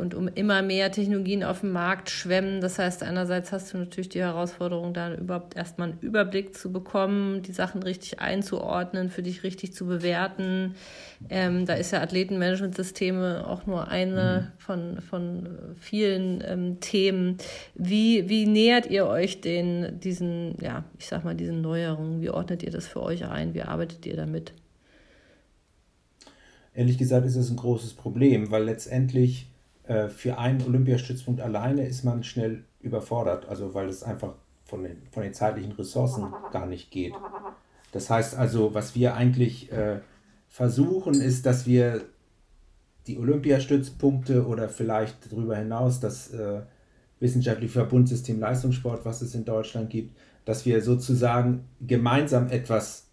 und um immer mehr Technologien auf dem Markt schwemmen. Das heißt, einerseits hast du natürlich die Herausforderung, da überhaupt erstmal einen Überblick zu bekommen, die Sachen richtig einzuordnen, für dich richtig zu bewerten. Ähm, da ist ja Athletenmanagementsysteme auch nur eine mhm. von, von vielen ähm, Themen. Wie, wie nähert ihr euch den, diesen, ja, ich sag mal, diesen Neuerungen? Wie ordnet ihr das für euch ein? Wie arbeitet ihr damit? Ehrlich gesagt ist es ein großes Problem, weil letztendlich äh, für einen Olympiastützpunkt alleine ist man schnell überfordert, also weil es einfach von den, von den zeitlichen Ressourcen gar nicht geht. Das heißt also, was wir eigentlich äh, versuchen, ist, dass wir die Olympiastützpunkte oder vielleicht darüber hinaus das äh, wissenschaftliche Verbundsystem Leistungssport, was es in Deutschland gibt, dass wir sozusagen gemeinsam etwas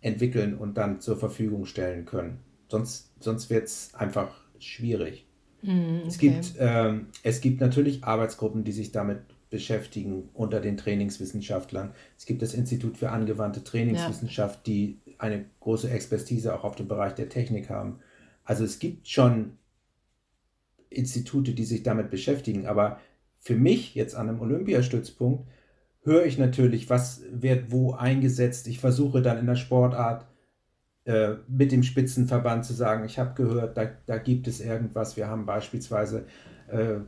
entwickeln und dann zur Verfügung stellen können. Sonst, sonst wird es einfach schwierig. Okay. es, gibt, ähm, es gibt natürlich Arbeitsgruppen, die sich damit beschäftigen unter den Trainingswissenschaftlern. Es gibt das Institut für angewandte Trainingswissenschaft, ja. die eine große Expertise auch auf dem Bereich der Technik haben. Also es gibt schon Institute, die sich damit beschäftigen, aber für mich jetzt an einem Olympiastützpunkt höre ich natürlich, was wird wo eingesetzt. Ich versuche dann in der Sportart äh, mit dem Spitzenverband zu sagen, ich habe gehört, da, da gibt es irgendwas. Wir haben beispielsweise äh,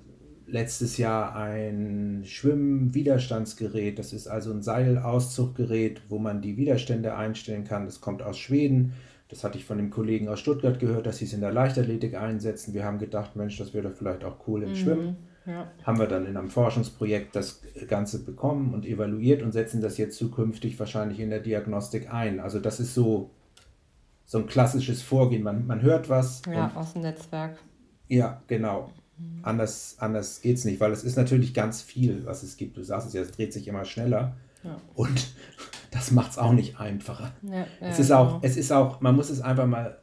letztes Jahr ein Schwimmwiderstandsgerät. Das ist also ein Seilauszuggerät, wo man die Widerstände einstellen kann. Das kommt aus Schweden. Das hatte ich von dem Kollegen aus Stuttgart gehört, dass sie es in der Leichtathletik einsetzen. Wir haben gedacht, Mensch, das wäre doch vielleicht auch cool im mhm. Schwimmen. Ja. Haben wir dann in einem Forschungsprojekt das Ganze bekommen und evaluiert und setzen das jetzt zukünftig wahrscheinlich in der Diagnostik ein. Also das ist so, so ein klassisches Vorgehen. Man, man hört was. Ja, aus dem Netzwerk. Ja, genau. Mhm. Anders, anders geht es nicht, weil es ist natürlich ganz viel, was es gibt. Du sagst es ja, es dreht sich immer schneller. Ja. Und das macht es auch nicht einfacher. Ja, es, ist auch, genau. es ist auch, man muss es einfach mal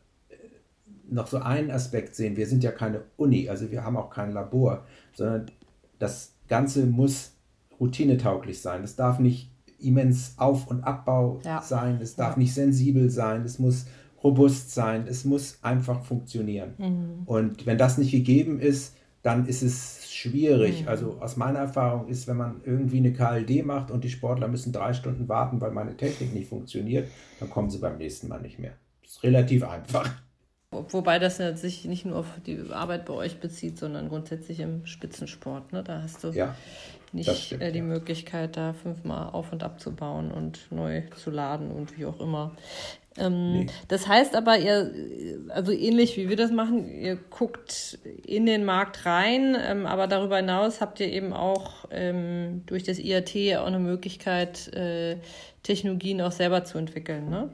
noch so einen Aspekt sehen. Wir sind ja keine Uni, also wir haben auch kein Labor, sondern das Ganze muss routinetauglich sein. Es darf nicht immens Auf- und Abbau ja. sein, es darf ja. nicht sensibel sein, es muss robust sein, es muss einfach funktionieren. Mhm. Und wenn das nicht gegeben ist, dann ist es schwierig. Mhm. Also aus meiner Erfahrung ist, wenn man irgendwie eine KLD macht und die Sportler müssen drei Stunden warten, weil meine Technik nicht funktioniert, dann kommen sie beim nächsten Mal nicht mehr. Das ist relativ einfach. Wobei das ja sich nicht nur auf die Arbeit bei euch bezieht, sondern grundsätzlich im Spitzensport. Ne? Da hast du ja, nicht stimmt, äh, die ja. Möglichkeit, da fünfmal auf und abzubauen und neu zu laden und wie auch immer. Ähm, nee. Das heißt aber, ihr, also ähnlich wie wir das machen, ihr guckt in den Markt rein, ähm, aber darüber hinaus habt ihr eben auch ähm, durch das IAT auch eine Möglichkeit, äh, Technologien auch selber zu entwickeln. Ne?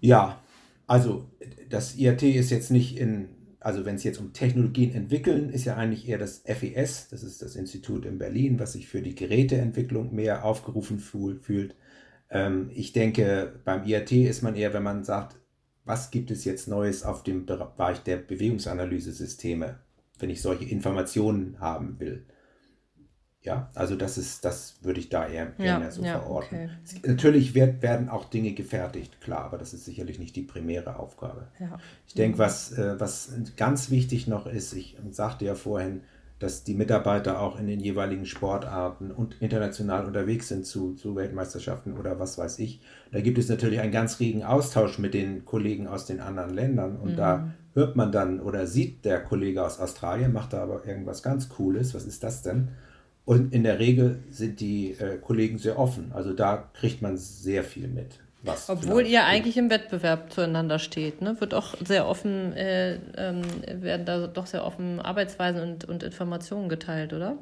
Ja, also das IAT ist jetzt nicht in, also wenn es jetzt um Technologien entwickeln, ist ja eigentlich eher das FES, das ist das Institut in Berlin, was sich für die Geräteentwicklung mehr aufgerufen fühlt. Ähm, ich denke, beim IAT ist man eher, wenn man sagt, was gibt es jetzt Neues auf dem Bereich der Bewegungsanalysesysteme, wenn ich solche Informationen haben will. Ja, also das ist, das würde ich da eher, ja, eher so ja, verorten. Okay. Natürlich wird, werden auch Dinge gefertigt, klar, aber das ist sicherlich nicht die primäre Aufgabe. Ja. Ich denke, was, äh, was ganz wichtig noch ist, ich sagte ja vorhin, dass die Mitarbeiter auch in den jeweiligen Sportarten und international unterwegs sind zu, zu Weltmeisterschaften oder was weiß ich. Da gibt es natürlich einen ganz regen Austausch mit den Kollegen aus den anderen Ländern und mhm. da hört man dann oder sieht der Kollege aus Australien, macht da aber irgendwas ganz Cooles. Was ist das denn? Und in der Regel sind die äh, Kollegen sehr offen. Also da kriegt man sehr viel mit. Was Obwohl ihr eigentlich im Wettbewerb zueinander steht, ne? wird auch sehr offen, äh, ähm, werden da doch sehr offen Arbeitsweisen und, und Informationen geteilt, oder?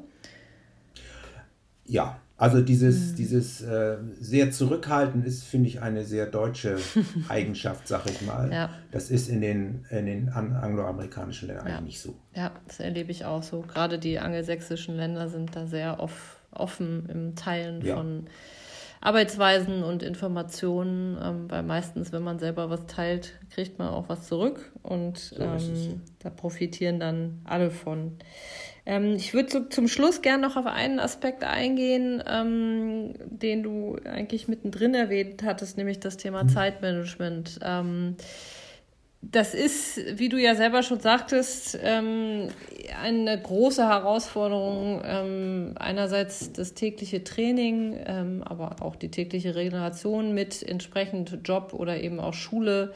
Ja, also dieses, hm. dieses äh, sehr zurückhalten ist, finde ich, eine sehr deutsche Eigenschaft, sag ich mal. Ja. Das ist in den, in den angloamerikanischen Ländern ja. eigentlich nicht so. Ja, das erlebe ich auch so. Gerade die angelsächsischen Länder sind da sehr off, offen im Teilen ja. von Arbeitsweisen und Informationen, ähm, weil meistens, wenn man selber was teilt, kriegt man auch was zurück und so ähm, da profitieren dann alle von. Ähm, ich würde so zum Schluss gerne noch auf einen Aspekt eingehen, ähm, den du eigentlich mittendrin erwähnt hattest, nämlich das Thema mhm. Zeitmanagement. Ähm, das ist, wie du ja selber schon sagtest, ähm, eine große Herausforderung. Ähm, einerseits das tägliche Training, ähm, aber auch die tägliche Regeneration mit entsprechend Job oder eben auch Schule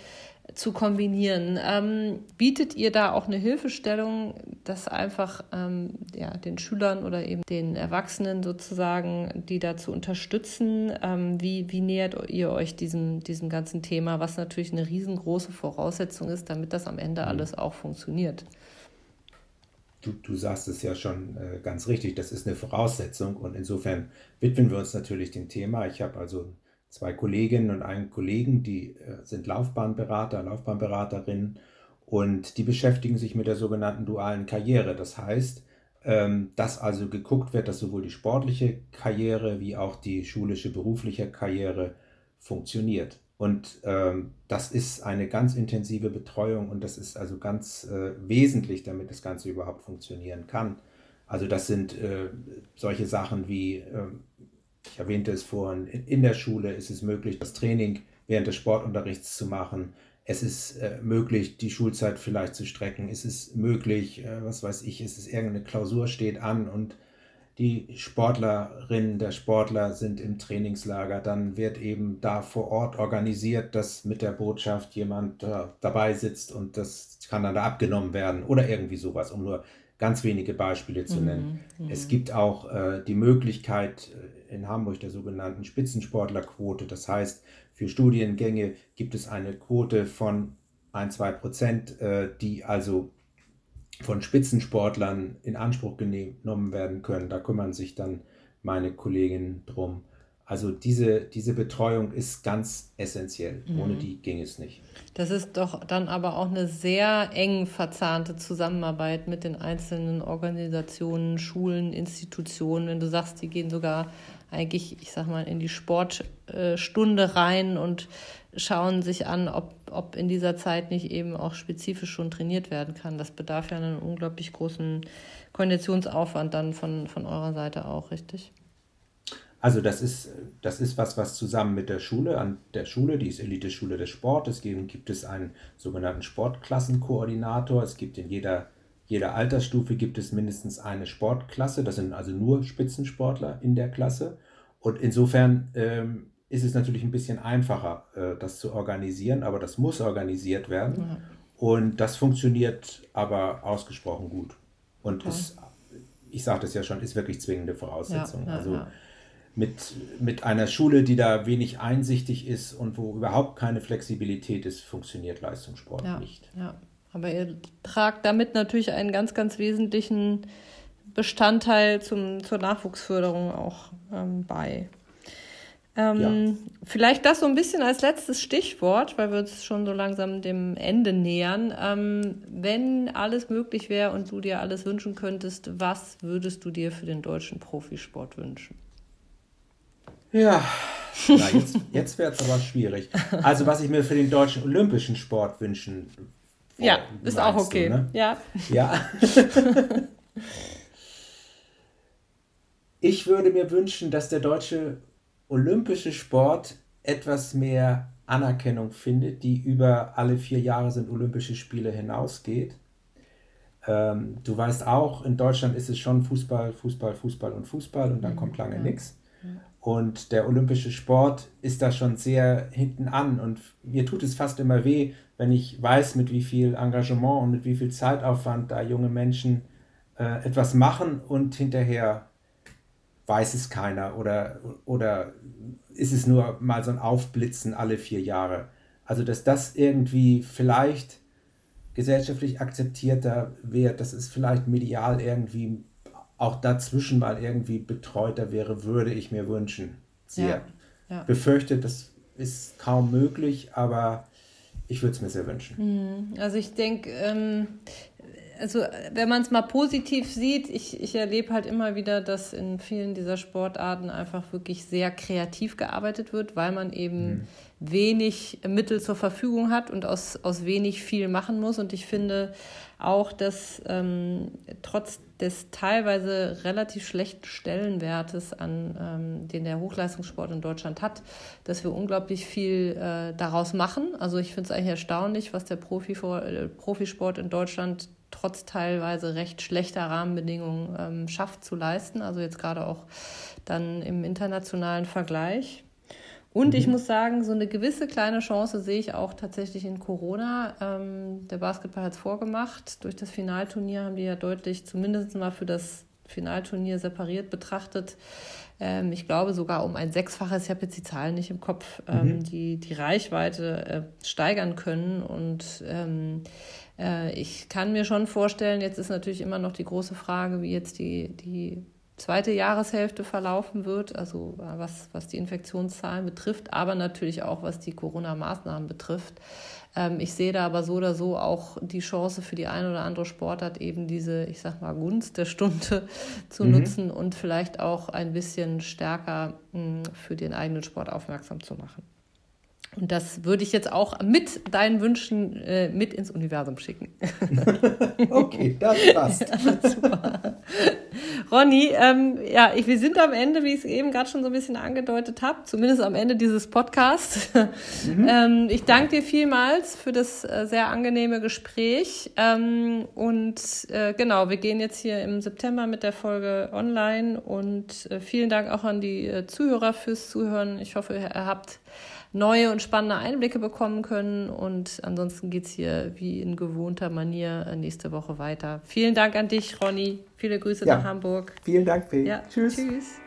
zu kombinieren. Ähm, bietet ihr da auch eine Hilfestellung, dass einfach ähm, ja, den Schülern oder eben den Erwachsenen sozusagen, die dazu unterstützen? Ähm, wie, wie nähert ihr euch diesem, diesem ganzen Thema, was natürlich eine riesengroße Voraussetzung ist, damit das am Ende mhm. alles auch funktioniert? Du, du sagst es ja schon äh, ganz richtig, das ist eine Voraussetzung und insofern widmen wir uns natürlich dem Thema. Ich habe also zwei Kolleginnen und einen Kollegen, die äh, sind Laufbahnberater, Laufbahnberaterinnen und die beschäftigen sich mit der sogenannten dualen Karriere. Das heißt, ähm, dass also geguckt wird, dass sowohl die sportliche Karriere wie auch die schulische berufliche Karriere funktioniert. Und ähm, das ist eine ganz intensive Betreuung und das ist also ganz äh, wesentlich, damit das Ganze überhaupt funktionieren kann. Also das sind äh, solche Sachen wie äh, ich erwähnte es vorhin, in der Schule ist es möglich, das Training während des Sportunterrichts zu machen. Es ist äh, möglich, die Schulzeit vielleicht zu strecken. Es ist möglich, äh, was weiß ich, es ist irgendeine Klausur steht an und die Sportlerinnen, der Sportler sind im Trainingslager. Dann wird eben da vor Ort organisiert, dass mit der Botschaft jemand äh, dabei sitzt und das kann dann da abgenommen werden oder irgendwie sowas, um nur ganz wenige Beispiele zu nennen. Mhm, mhm. Es gibt auch äh, die Möglichkeit äh, in Hamburg der sogenannten Spitzensportlerquote. Das heißt, für Studiengänge gibt es eine Quote von 1, 2 Prozent, äh, die also von Spitzensportlern in Anspruch genommen werden können. Da kümmern sich dann meine Kolleginnen drum. Also diese, diese Betreuung ist ganz essentiell. Mhm. Ohne die ging es nicht. Das ist doch dann aber auch eine sehr eng verzahnte Zusammenarbeit mit den einzelnen Organisationen, Schulen, Institutionen. Wenn du sagst, die gehen sogar eigentlich, ich sag mal, in die Sportstunde rein und schauen sich an, ob, ob in dieser Zeit nicht eben auch spezifisch schon trainiert werden kann. Das bedarf ja einen unglaublich großen Konditionsaufwand dann von, von eurer Seite auch, richtig? Also das ist, das ist was, was zusammen mit der Schule, an der Schule, die ist Elite-Schule des Sportes, gibt, gibt es einen sogenannten Sportklassenkoordinator. Es gibt in jeder, jeder Altersstufe gibt es mindestens eine Sportklasse. Das sind also nur Spitzensportler in der Klasse. Und insofern ähm, ist es natürlich ein bisschen einfacher, äh, das zu organisieren, aber das muss organisiert werden. Mhm. Und das funktioniert aber ausgesprochen gut. Und okay. ist, ich sagte es ja schon, ist wirklich zwingende Voraussetzung. Ja, ja, also ja mit, mit einer Schule, die da wenig einsichtig ist und wo überhaupt keine Flexibilität ist, funktioniert Leistungssport ja, nicht. Ja, aber ihr tragt damit natürlich einen ganz, ganz wesentlichen Bestandteil zum, zur Nachwuchsförderung auch ähm, bei. Ähm, ja. Vielleicht das so ein bisschen als letztes Stichwort, weil wir uns schon so langsam dem Ende nähern. Ähm, wenn alles möglich wäre und du dir alles wünschen könntest, was würdest du dir für den deutschen Profisport wünschen? Ja, Na, jetzt, jetzt wäre es aber schwierig. Also, was ich mir für den deutschen olympischen Sport wünschen Ja, ist auch okay. Du, ne? Ja. Ja. ich würde mir wünschen, dass der deutsche olympische Sport etwas mehr Anerkennung findet, die über alle vier Jahre sind Olympische Spiele hinausgeht. Ähm, du weißt auch, in Deutschland ist es schon Fußball, Fußball, Fußball und Fußball und dann mhm, kommt lange ja. nichts. Und der olympische Sport ist da schon sehr hinten an. Und mir tut es fast immer weh, wenn ich weiß, mit wie viel Engagement und mit wie viel Zeitaufwand da junge Menschen äh, etwas machen und hinterher weiß es keiner oder, oder ist es nur mal so ein Aufblitzen alle vier Jahre. Also, dass das irgendwie vielleicht gesellschaftlich akzeptierter wird, dass es vielleicht medial irgendwie auch dazwischen mal irgendwie betreuter wäre, würde ich mir wünschen. Sehr. Ja, ja. Befürchte, das ist kaum möglich, aber ich würde es mir sehr wünschen. Hm, also ich denke, ähm, also wenn man es mal positiv sieht, ich, ich erlebe halt immer wieder, dass in vielen dieser Sportarten einfach wirklich sehr kreativ gearbeitet wird, weil man eben mhm. wenig Mittel zur Verfügung hat und aus, aus wenig viel machen muss. Und ich finde auch, dass ähm, trotz des teilweise relativ schlechten Stellenwertes, an, ähm, den der Hochleistungssport in Deutschland hat, dass wir unglaublich viel äh, daraus machen. Also ich finde es eigentlich erstaunlich, was der Profi, äh, Profisport in Deutschland trotz teilweise recht schlechter Rahmenbedingungen ähm, schafft zu leisten. Also jetzt gerade auch dann im internationalen Vergleich. Und ich mhm. muss sagen, so eine gewisse kleine Chance sehe ich auch tatsächlich in Corona. Ähm, der Basketball hat es vorgemacht. Durch das Finalturnier haben die ja deutlich, zumindest mal für das Finalturnier separiert betrachtet, ähm, ich glaube sogar um ein Sechsfaches, ich habe jetzt die Zahlen nicht im Kopf, ähm, mhm. die, die Reichweite äh, steigern können. Und ähm, äh, ich kann mir schon vorstellen, jetzt ist natürlich immer noch die große Frage, wie jetzt die, die zweite Jahreshälfte verlaufen wird, also äh, was, was die Infektionszahlen betrifft, aber natürlich auch was die Corona-Maßnahmen betrifft. Ähm, ich sehe da aber so oder so auch die Chance für die eine oder andere Sportart eben diese, ich sag mal, Gunst der Stunde zu mhm. nutzen und vielleicht auch ein bisschen stärker mh, für den eigenen Sport aufmerksam zu machen. Und das würde ich jetzt auch mit deinen Wünschen äh, mit ins Universum schicken. okay, das passt. Ja, super. Ronny, ähm, ja, ich, wir sind am Ende, wie ich es eben gerade schon so ein bisschen angedeutet habe, zumindest am Ende dieses Podcasts. Mhm. ähm, ich danke dir vielmals für das äh, sehr angenehme Gespräch. Ähm, und äh, genau, wir gehen jetzt hier im September mit der Folge online. Und äh, vielen Dank auch an die äh, Zuhörer fürs Zuhören. Ich hoffe, ihr habt neue und spannende Einblicke bekommen können. Und ansonsten geht es hier wie in gewohnter Manier nächste Woche weiter. Vielen Dank an dich, Ronny. Viele Grüße ja. nach Hamburg. Vielen Dank, Fee. Ja, tschüss. Tschüss.